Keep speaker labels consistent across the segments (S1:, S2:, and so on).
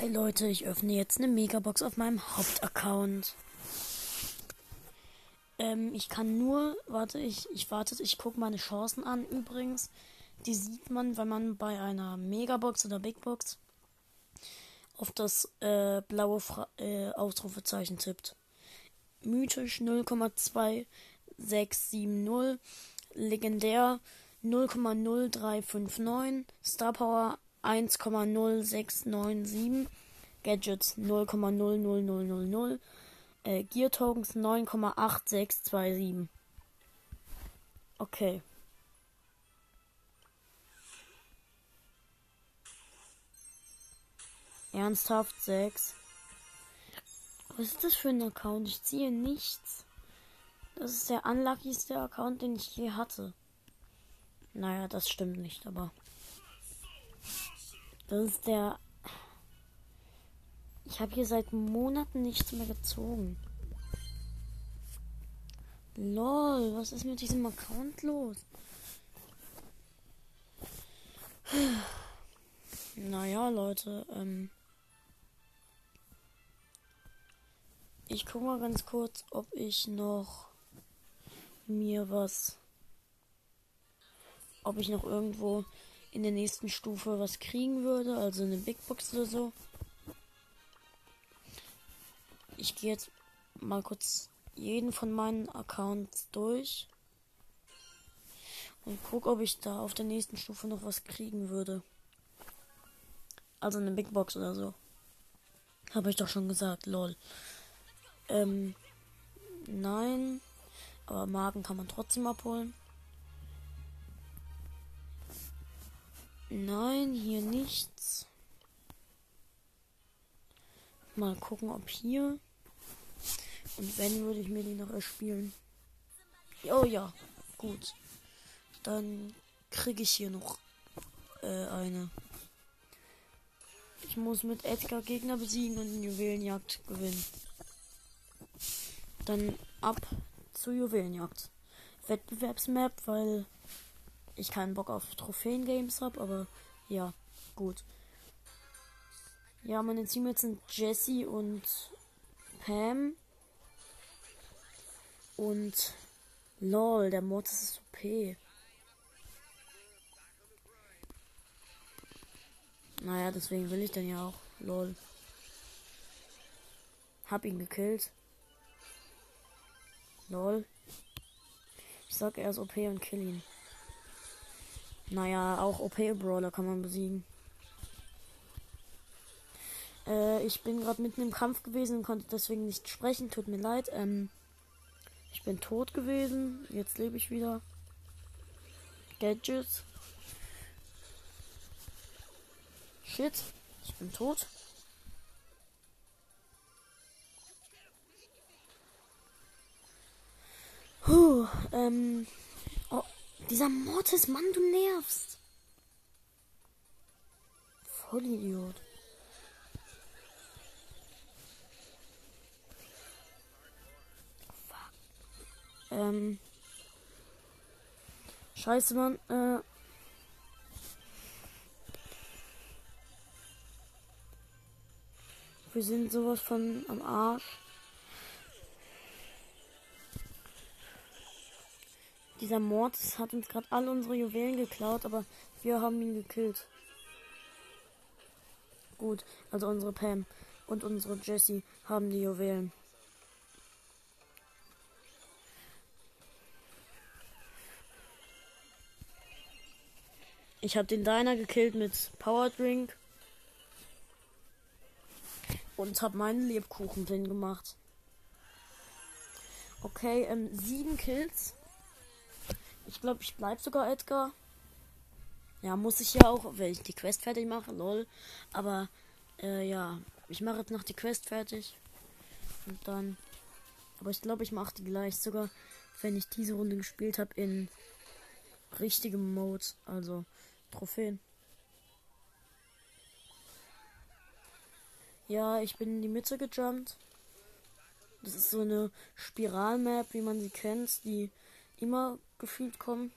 S1: Hi Leute, ich öffne jetzt eine Megabox auf meinem Hauptaccount. Ähm, ich kann nur, warte, ich, ich warte, ich gucke meine Chancen an übrigens. Die sieht man, wenn man bei einer Megabox oder Big Box auf das äh, blaue Fra äh, Ausrufezeichen tippt. Mythisch 0,2670, legendär 0,0359, Star Power 1,0697, Gadgets 0,00000, äh, Gear Tokens 9,8627. Okay. Ernsthaft 6. Was ist das für ein Account? Ich ziehe nichts. Das ist der unluckyste Account, den ich je hatte. Naja, das stimmt nicht, aber. Das ist der. Ich habe hier seit Monaten nichts mehr gezogen. Lol, was ist mit diesem Account los? Naja, Leute, ähm. Ich guck mal ganz kurz, ob ich noch mir was. Ob ich noch irgendwo in der nächsten Stufe was kriegen würde, also eine Big Box oder so. Ich gehe jetzt mal kurz jeden von meinen Accounts durch und guck, ob ich da auf der nächsten Stufe noch was kriegen würde. Also eine Big Box oder so. Habe ich doch schon gesagt, lol. Ähm, nein. Aber Magen kann man trotzdem abholen. Nein, hier nichts. Mal gucken, ob hier. Und wenn, würde ich mir die noch erspielen. Oh ja, gut. Dann kriege ich hier noch äh, eine. Ich muss mit Edgar Gegner besiegen und Juwelenjagd gewinnen. Dann ab zur Juwelenjagd. Wettbewerbsmap, weil ich keinen Bock auf Trophäen-Games habe, aber ja, gut. Ja, meine Teammates sind Jesse und Pam. Und lol, der Mod ist OP. Naja, deswegen will ich den ja auch. Lol. Hab ihn gekillt. Lol. Ich sag, er ist OP und kill ihn. Naja, auch OP-Brawler kann man besiegen. Äh, ich bin gerade mitten im Kampf gewesen und konnte deswegen nicht sprechen. Tut mir leid. Ähm, ich bin tot gewesen. Jetzt lebe ich wieder. Gadgets. Shit. Ich bin tot. Puh, ähm. Dieser Mortis, Mann, du nervst. Vollidiot. Fuck. Ähm. Scheiße, Mann. Äh. Wir sind sowas von am Arsch. Dieser Mord hat uns gerade alle unsere Juwelen geklaut, aber wir haben ihn gekillt. Gut, also unsere Pam und unsere Jessie haben die Juwelen. Ich habe den Diner gekillt mit Power Drink und habe meinen Lebkuchen drin gemacht. Okay, ähm, sieben Kills. Ich glaube, ich bleib sogar Edgar. Ja, muss ich ja auch, wenn ich die Quest fertig mache, lol. Aber, äh, ja, ich mache jetzt noch die Quest fertig. Und dann. Aber ich glaube, ich mache die gleich sogar, wenn ich diese Runde gespielt habe, in richtigem Mode. Also, Trophäen. Ja, ich bin in die Mitte gejumpt. Das ist so eine Spiralmap, wie man sie kennt, die immer gefühlt kommen.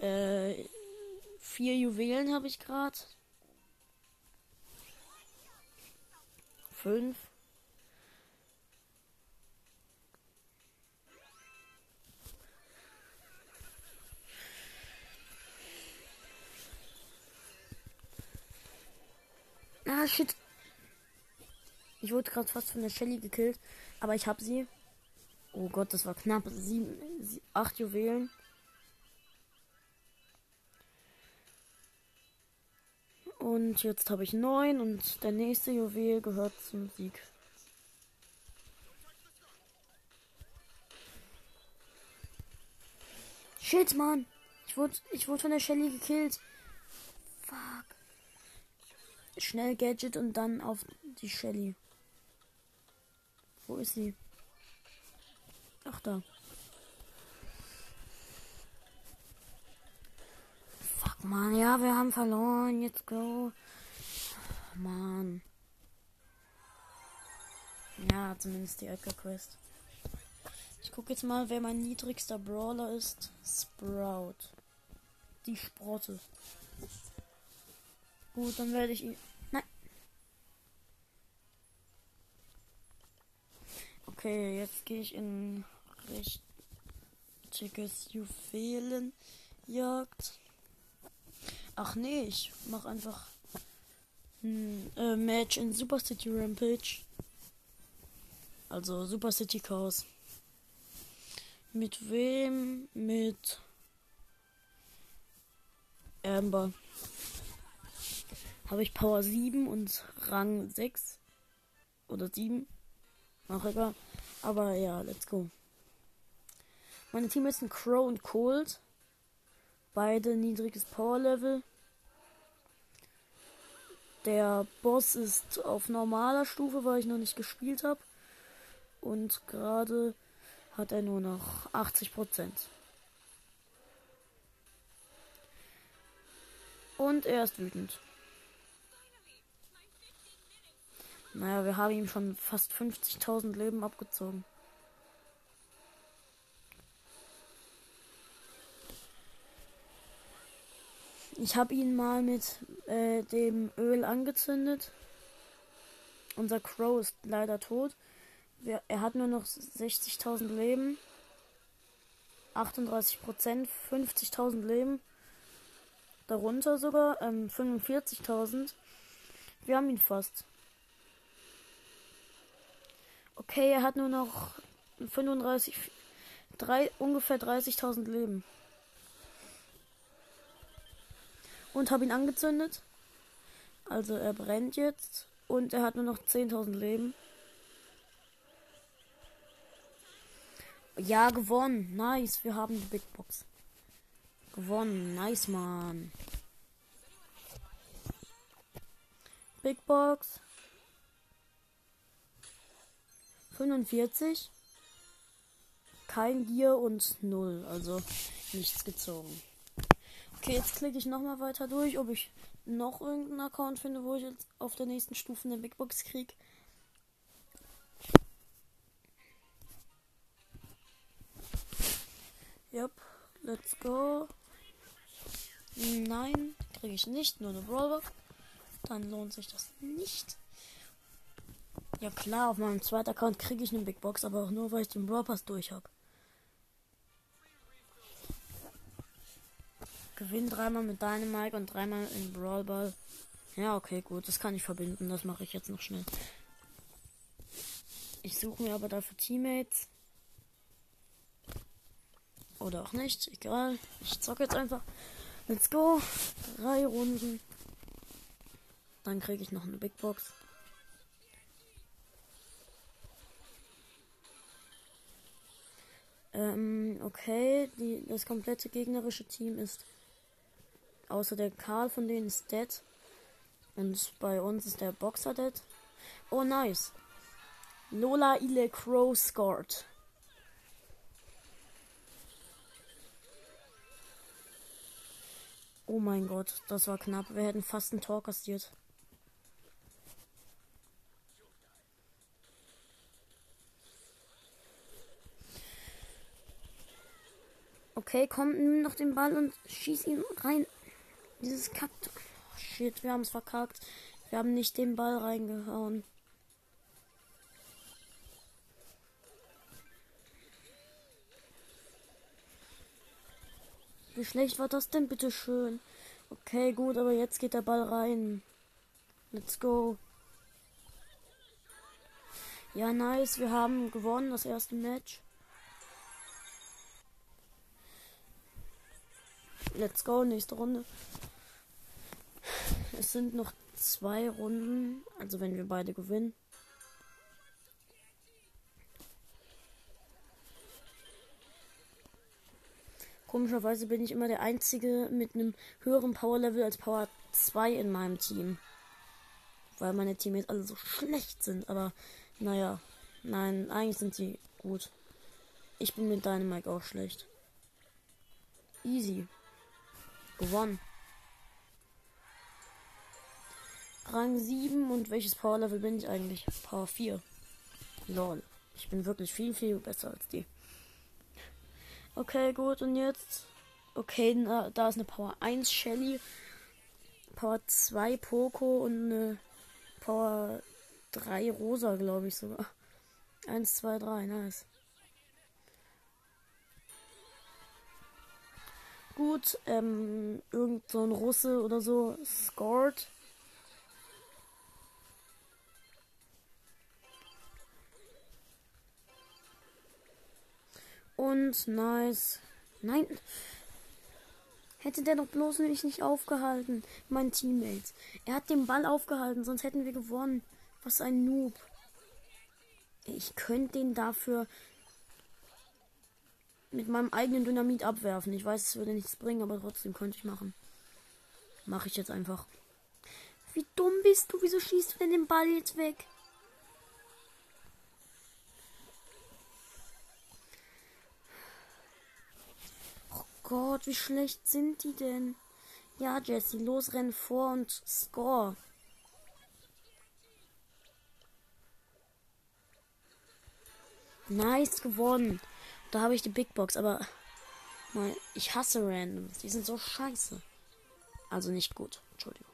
S1: Äh, vier Juwelen habe ich gerade. Fünf. Ah, shit. Ich wurde gerade fast von der Shelly gekillt, aber ich habe sie. Oh Gott, das war knapp. Sieben, acht Juwelen. Und jetzt habe ich neun und der nächste Juwel gehört zum Sieg. Shit, Mann. Ich wurde, ich wurde von der Shelly gekillt. Fuck. Schnell Gadget und dann auf die Shelly. Wo ist sie? Ach da. Fuck, man. Ja, wir haben verloren. Jetzt go. Mann. Ja, zumindest die Edgar Quest. Ich gucke jetzt mal, wer mein niedrigster Brawler ist. Sprout. Die Sprotte. Gut, dann werde ich ihn. Nein. Okay, jetzt gehe ich in richtiges Juwelenjagd. Ach nee, ich mach einfach ein äh, Match in Super City Rampage. Also Super City Chaos. Mit wem? Mit Amber. Habe ich Power 7 und Rang 6 oder 7. Ach egal. Aber ja, let's go. Meine Teammates sind Crow und Cold. Beide niedriges Power Level. Der Boss ist auf normaler Stufe, weil ich noch nicht gespielt habe. Und gerade hat er nur noch 80% Und er ist wütend. Naja, wir haben ihm schon fast 50.000 Leben abgezogen. Ich habe ihn mal mit äh, dem Öl angezündet. Unser Crow ist leider tot. Wir, er hat nur noch 60.000 Leben. 38 Prozent, 50.000 Leben. Darunter sogar ähm, 45.000. Wir haben ihn fast. Okay, er hat nur noch 35, drei, ungefähr 30.000 Leben. und habe ihn angezündet. Also er brennt jetzt und er hat nur noch 10.000 Leben. Ja, gewonnen. Nice, wir haben die Big Box. Gewonnen. Nice, Mann. Big Box. 45. Kein Gier und 0. Also nichts gezogen. Okay, jetzt klicke ich nochmal weiter durch, ob ich noch irgendeinen Account finde, wo ich jetzt auf der nächsten Stufe eine Big Box kriege. Yep, let's go. Nein, kriege ich nicht, nur eine Brawlbox. Dann lohnt sich das nicht. Ja klar, auf meinem zweiten Account kriege ich eine Big Box, aber auch nur, weil ich den Brawl Pass durch habe. Gewinn dreimal mit Dynamite und dreimal in Brawl Ball. Ja, okay, gut. Das kann ich verbinden. Das mache ich jetzt noch schnell. Ich suche mir aber dafür Teammates. Oder auch nicht. Egal. Ich zocke jetzt einfach. Let's go. Drei Runden. Dann kriege ich noch eine Big Box. Ähm, okay. Die, das komplette gegnerische Team ist Außer der Karl von denen ist dead. Und bei uns ist der Boxer dead. Oh, nice. Lola Ile Crow scored. Oh mein Gott, das war knapp. Wir hätten fast ein Tor kassiert. Okay, komm, nimm noch den Ball und schieß ihn rein. Dieses Kack. Oh, shit, wir haben es verkackt. Wir haben nicht den Ball reingehauen. Wie schlecht war das denn, bitte schön? Okay, gut, aber jetzt geht der Ball rein. Let's go. Ja, nice. Wir haben gewonnen, das erste Match. Let's go, nächste Runde. Es sind noch zwei Runden, also wenn wir beide gewinnen. Komischerweise bin ich immer der Einzige mit einem höheren Power-Level als Power 2 in meinem Team. Weil meine Teammates alle so schlecht sind. Aber naja, nein, eigentlich sind sie gut. Ich bin mit Dynamite auch schlecht. Easy. Gewonnen. Rang 7 und welches Power Level bin ich eigentlich? Power 4. Lol. Ich bin wirklich viel, viel besser als die. Okay, gut, und jetzt. Okay, na, da ist eine Power 1 Shelly, Power 2 Poco und eine Power 3 Rosa, glaube ich sogar. 1, 2, 3, nice. Gut, ähm, irgend so ein Russe oder so scored. Und nice. Nein. Hätte der doch bloß mich nicht aufgehalten. Mein Teammates. Er hat den Ball aufgehalten, sonst hätten wir gewonnen. Was ein Noob. Ich könnte den dafür mit meinem eigenen Dynamit abwerfen. Ich weiß, es würde nichts bringen, aber trotzdem könnte ich machen. Mache ich jetzt einfach. Wie dumm bist du? Wieso schießt du denn den Ball jetzt weg? Gott, wie schlecht sind die denn? Ja, Jesse, los, renn vor und score. Nice gewonnen. Da habe ich die Big Box, aber mal, ich hasse Randoms. Die sind so scheiße. Also nicht gut. Entschuldigung.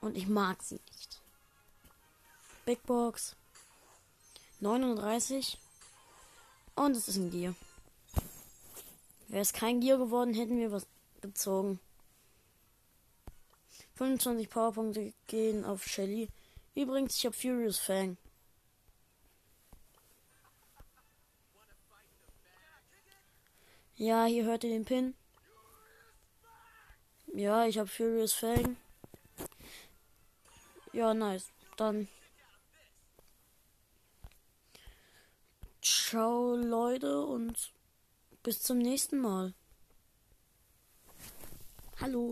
S1: Und ich mag sie nicht. Big Box. 39. Und es ist ein Gear. Wäre es kein Gear geworden, hätten wir was gezogen. 25 Powerpunkte gehen auf Shelly. Übrigens, ich habe Furious Fang. Ja, hier hört ihr den Pin. Ja, ich habe Furious Fang. Ja, nice. Dann. Ciao, Leute, und bis zum nächsten Mal. Hallo.